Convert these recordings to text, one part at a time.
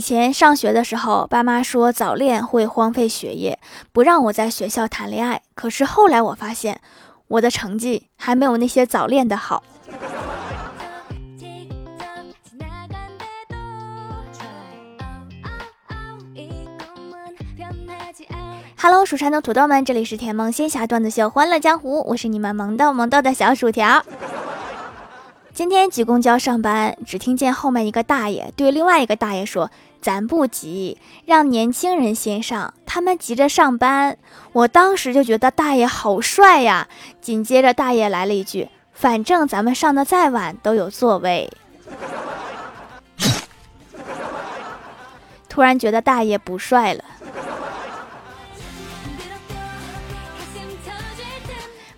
以前上学的时候，爸妈说早恋会荒废学业，不让我在学校谈恋爱。可是后来我发现，我的成绩还没有那些早恋的好。Hello，蜀山的土豆们，这里是甜梦仙侠段子秀《欢乐江湖》，我是你们萌豆萌豆的小薯条。今天挤公交上班，只听见后面一个大爷对另外一个大爷说：“咱不急，让年轻人先上，他们急着上班。”我当时就觉得大爷好帅呀。紧接着大爷来了一句：“反正咱们上的再晚都有座位。”突然觉得大爷不帅了。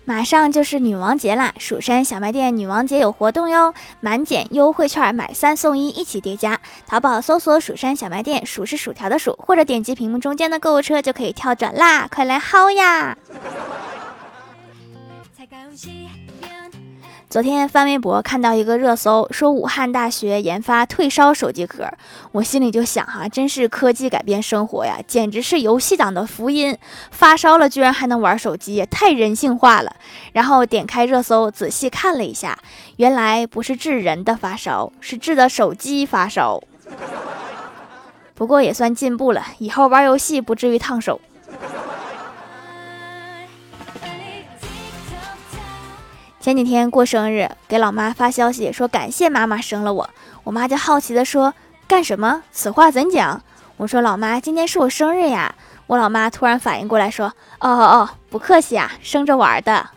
马上就是女王节啦！蜀山小卖店女王节有活动哟，满减优惠券买三送一，一起叠加。淘宝搜索“蜀山小卖店”，数是薯条的数，或者点击屏幕中间的购物车就可以跳转啦，快来薅呀！昨天翻微博看到一个热搜，说武汉大学研发退烧手机壳，我心里就想哈，真是科技改变生活呀，简直是游戏党的福音！发烧了居然还能玩手机，也太人性化了。然后点开热搜仔细看了一下，原来不是治人的发烧，是治的手机发烧。不过也算进步了，以后玩游戏不至于烫手。前几天过生日，给老妈发消息说感谢妈妈生了我，我妈就好奇的说干什么？此话怎讲？我说老妈今天是我生日呀。我老妈突然反应过来说哦哦哦，不客气啊，生着玩的。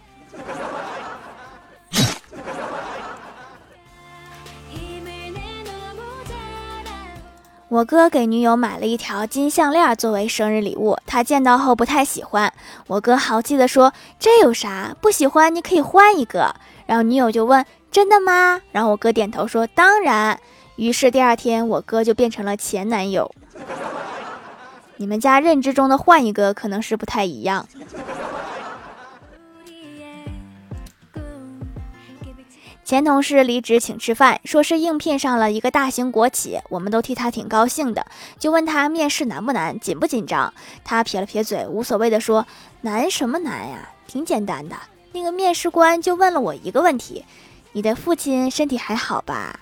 我哥给女友买了一条金项链作为生日礼物，他见到后不太喜欢。我哥豪气地说：“这有啥？不喜欢你可以换一个。”然后女友就问：“真的吗？”然后我哥点头说：“当然。”于是第二天，我哥就变成了前男友。你们家认知中的换一个可能是不太一样。前同事离职请吃饭，说是应聘上了一个大型国企，我们都替他挺高兴的。就问他面试难不难，紧不紧张？他撇了撇嘴，无所谓的说：“难什么难呀，挺简单的。那个面试官就问了我一个问题：你的父亲身体还好吧？”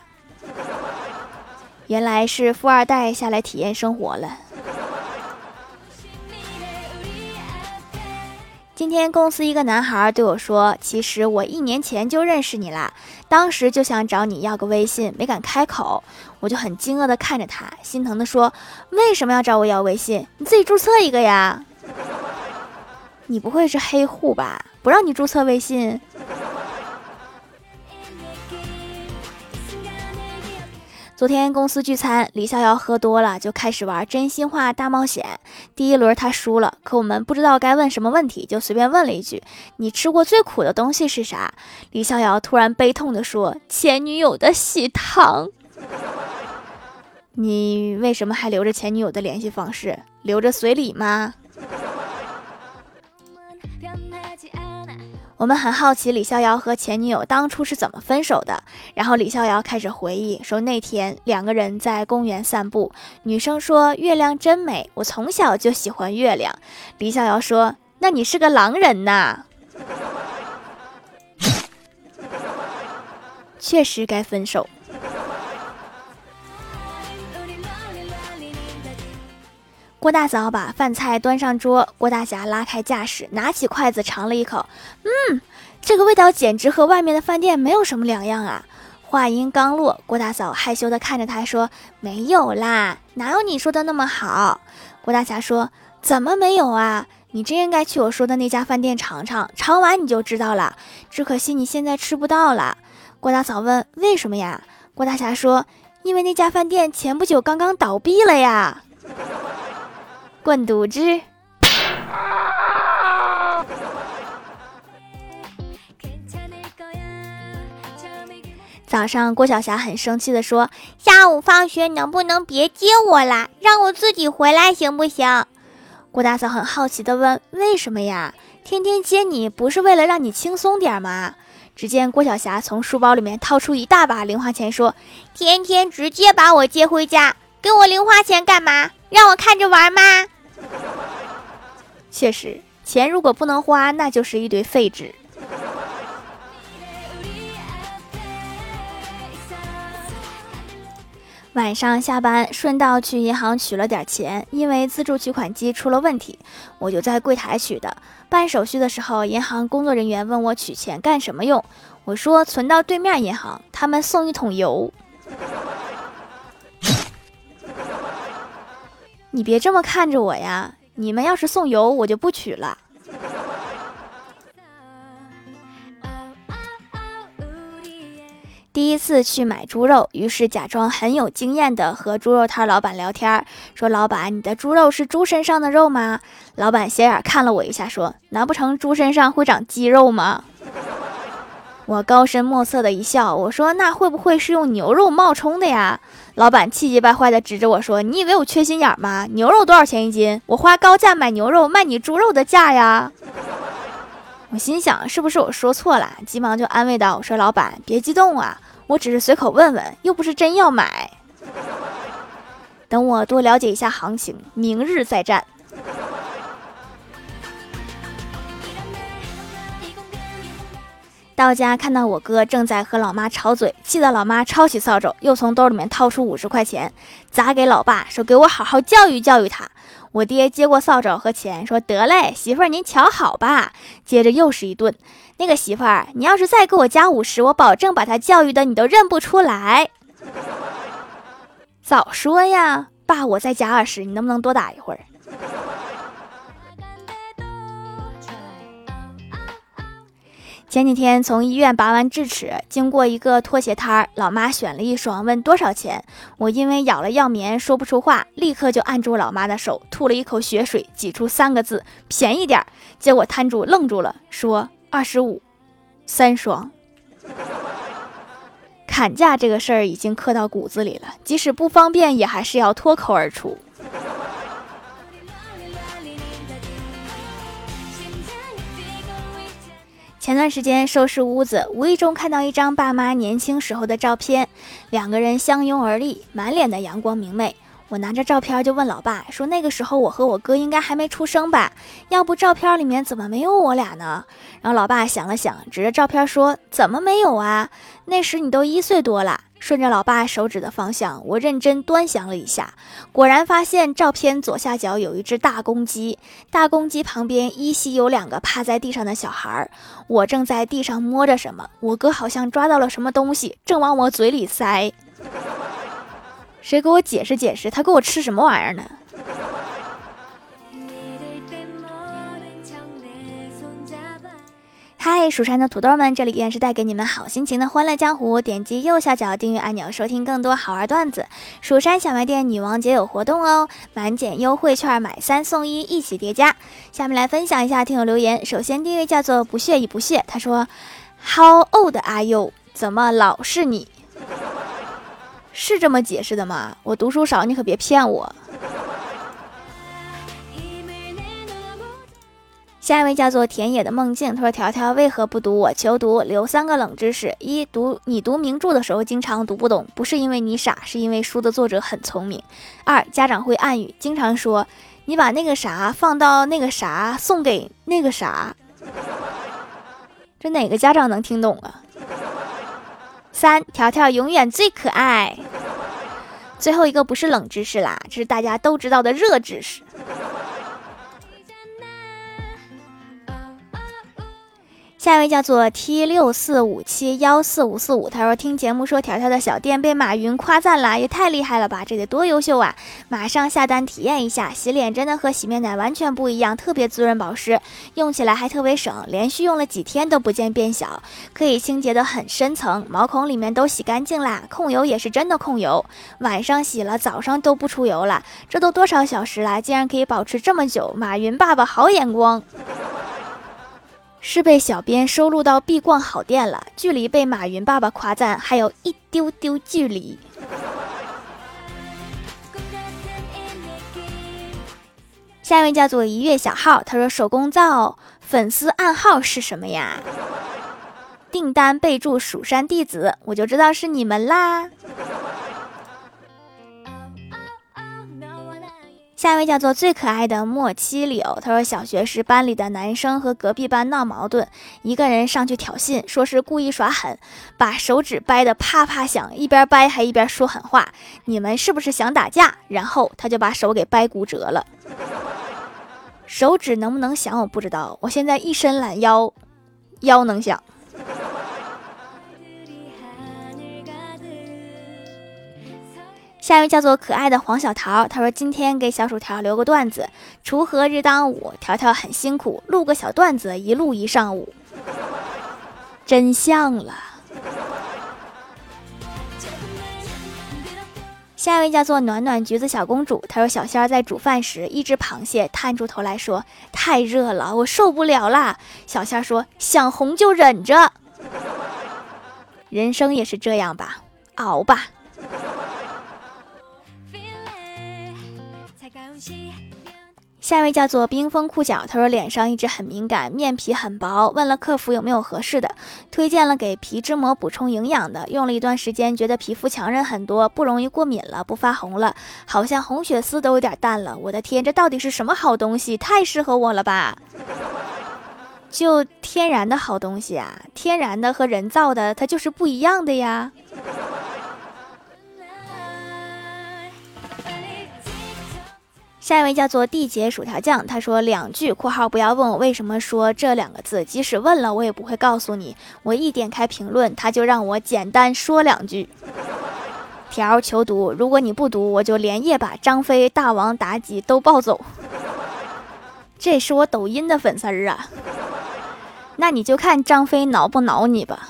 原来是富二代下来体验生活了。今天公司一个男孩对我说：“其实我一年前就认识你啦，当时就想找你要个微信，没敢开口。”我就很惊愕的看着他，心疼的说：“为什么要找我要微信？你自己注册一个呀！你不会是黑户吧？不让你注册微信？”昨天公司聚餐，李逍遥喝多了，就开始玩真心话大冒险。第一轮他输了，可我们不知道该问什么问题，就随便问了一句：“你吃过最苦的东西是啥？”李逍遥突然悲痛地说：“前女友的喜糖。” 你为什么还留着前女友的联系方式？留着随礼吗？我们很好奇李逍遥和前女友当初是怎么分手的。然后李逍遥开始回忆说，那天两个人在公园散步，女生说月亮真美，我从小就喜欢月亮。李逍遥说，那你是个狼人呐。确实该分手。郭大嫂把饭菜端上桌，郭大侠拉开架势，拿起筷子尝了一口，嗯，这个味道简直和外面的饭店没有什么两样啊！话音刚落，郭大嫂害羞地看着他说：“没有啦，哪有你说的那么好？”郭大侠说：“怎么没有啊？你真应该去我说的那家饭店尝尝，尝完你就知道了。只可惜你现在吃不到了。”郭大嫂问：“为什么呀？”郭大侠说：“因为那家饭店前不久刚刚倒闭了呀。”滚犊子！早上，郭晓霞很生气的说：“下午放学能不能别接我啦，让我自己回来行不行？”郭大嫂很好奇的问：“为什么呀？天天接你不是为了让你轻松点吗？”只见郭晓霞从书包里面掏出一大把零花钱，说：“天天直接把我接回家。”给我零花钱干嘛？让我看着玩吗？确实，钱如果不能花，那就是一堆废纸。晚上下班，顺道去银行取了点钱，因为自助取款机出了问题，我就在柜台取的。办手续的时候，银行工作人员问我取钱干什么用，我说存到对面银行，他们送一桶油。你别这么看着我呀，你们要是送油，我就不取了。第一次去买猪肉，于是假装很有经验的和猪肉摊老板聊天，说：“老板，你的猪肉是猪身上的肉吗？”老板斜眼看了我一下，说：“难不成猪身上会长肌肉吗？”我高深莫测的一笑，我说：“那会不会是用牛肉冒充的呀？”老板气急败坏的指着我说：“你以为我缺心眼吗？牛肉多少钱一斤？我花高价买牛肉，卖你猪肉的价呀！”我心想，是不是我说错了？急忙就安慰道：“我说老板，别激动啊，我只是随口问问，又不是真要买。等我多了解一下行情，明日再战。”到家看到我哥正在和老妈吵嘴，气得老妈抄起扫帚，又从兜里面掏出五十块钱，砸给老爸，说：“给我好好教育教育他。”我爹接过扫帚和钱，说：“得嘞，媳妇儿您瞧好吧。”接着又是一顿。那个媳妇儿，你要是再给我加五十，我保证把他教育的你都认不出来。早说呀，爸，我再加二十，你能不能多打一会儿？前几天从医院拔完智齿，经过一个拖鞋摊儿，老妈选了一双，问多少钱。我因为咬了药棉说不出话，立刻就按住老妈的手，吐了一口血水，挤出三个字：便宜点儿。结果摊主愣住了，说二十五，三双。砍价这个事儿已经刻到骨子里了，即使不方便，也还是要脱口而出。前段时间收拾屋子，无意中看到一张爸妈年轻时候的照片，两个人相拥而立，满脸的阳光明媚。我拿着照片就问老爸说：“那个时候我和我哥应该还没出生吧？要不照片里面怎么没有我俩呢？”然后老爸想了想，指着照片说：“怎么没有啊？那时你都一岁多了。”顺着老爸手指的方向，我认真端详了一下，果然发现照片左下角有一只大公鸡，大公鸡旁边依稀有两个趴在地上的小孩儿。我正在地上摸着什么，我哥好像抓到了什么东西，正往我嘴里塞。谁给我解释解释，他给我吃什么玩意儿呢？嗨，蜀山的土豆们，这里依然是带给你们好心情的欢乐江湖。点击右下角订阅按钮，收听更多好玩段子。蜀山小卖店女王节有活动哦，满减优惠券买三送一，一起叠加。下面来分享一下听友留言。首先第一位叫做不屑与不屑，他说：“How old are you？怎么老是你？是这么解释的吗？我读书少，你可别骗我。”下一位叫做田野的梦境，他说：“条条为何不读？我求读，留三个冷知识：一读你读名著的时候经常读不懂，不是因为你傻，是因为书的作者很聪明。二家长会暗语，经常说你把那个啥放到那个啥送给那个啥，这哪个家长能听懂啊？三条条永远最可爱。最后一个不是冷知识啦，这是大家都知道的热知识。”下一位叫做 T 六四五七幺四五四五，他说听节目说条条的小店被马云夸赞了，也太厉害了吧，这得多优秀啊！马上下单体验一下，洗脸真的和洗面奶完全不一样，特别滋润保湿，用起来还特别省，连续用了几天都不见变小，可以清洁的很深层，毛孔里面都洗干净啦，控油也是真的控油，晚上洗了早上都不出油了，这都多少小时了，竟然可以保持这么久，马云爸爸好眼光。是被小编收录到必逛好店了，距离被马云爸爸夸赞还有一丢丢距离。下一位叫做一月小号，他说手工皂粉丝暗号是什么呀？订单备注蜀山弟子，我就知道是你们啦。下一位叫做最可爱的莫七柳，他说小学时班里的男生和隔壁班闹矛盾，一个人上去挑衅，说是故意耍狠，把手指掰得啪啪响，一边掰还一边说狠话：“你们是不是想打架？”然后他就把手给掰骨折了。手指能不能响我不知道，我现在一伸懒腰，腰能响。下一位叫做可爱的黄小桃，他说今天给小薯条留个段子：锄禾日当午，条条很辛苦，录个小段子，一录一上午，真像了。下一位叫做暖暖橘子小公主，她说小仙儿在煮饭时，一只螃蟹探出头来说：“太热了，我受不了啦。”小仙儿说：“想红就忍着，人生也是这样吧，熬吧。”下一位叫做冰封裤脚，他说脸上一直很敏感，面皮很薄，问了客服有没有合适的，推荐了给皮脂膜补充营养的，用了一段时间，觉得皮肤强韧很多，不容易过敏了，不发红了，好像红血丝都有点淡了。我的天，这到底是什么好东西？太适合我了吧！就天然的好东西啊，天然的和人造的它就是不一样的呀。下一位叫做地姐薯条酱，他说两句（括号不要问我为什么说这两个字，即使问了我也不会告诉你）。我一点开评论，他就让我简单说两句。条求读，如果你不读，我就连夜把张飞、大王、妲己都抱走。这是我抖音的粉丝儿啊，那你就看张飞挠不挠你吧。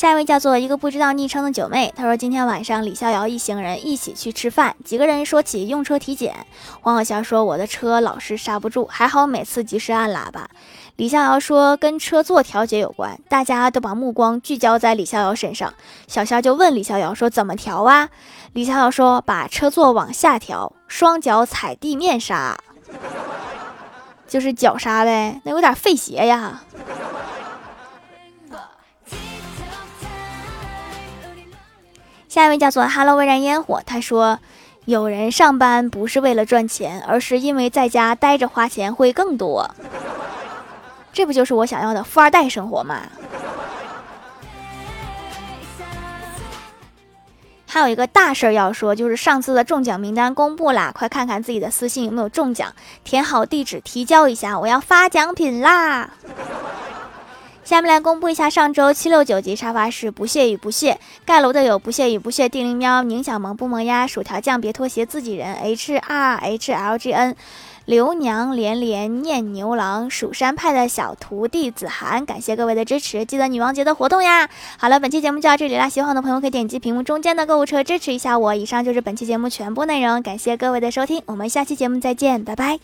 下一位叫做一个不知道昵称的九妹，她说今天晚上李逍遥一行人一起去吃饭，几个人说起用车体检，黄小仙说我的车老是刹不住，还好每次及时按喇叭。李逍遥说跟车座调节有关，大家都把目光聚焦在李逍遥身上，小仙就问李逍遥说怎么调啊？李逍遥说把车座往下调，双脚踩地面刹，就是脚刹呗，那有点费鞋呀。下一位叫做 Hello 微燃烟火，他说：“有人上班不是为了赚钱，而是因为在家待着花钱会更多。这不就是我想要的富二代生活吗？”还有一个大事儿要说，就是上次的中奖名单公布啦，快看看自己的私信有没有中奖，填好地址提交一下，我要发奖品啦！下面来公布一下上周七六九级沙发是不屑与不屑盖楼的有不屑与不屑地灵喵宁小萌不萌呀薯条酱别拖鞋自己人 H R H L G N 刘娘连连念牛郎蜀山派的小徒弟子涵感谢各位的支持，记得女王节的活动呀！好了，本期节目就到这里啦，喜欢的朋友可以点击屏幕中间的购物车支持一下我。以上就是本期节目全部内容，感谢各位的收听，我们下期节目再见，拜拜。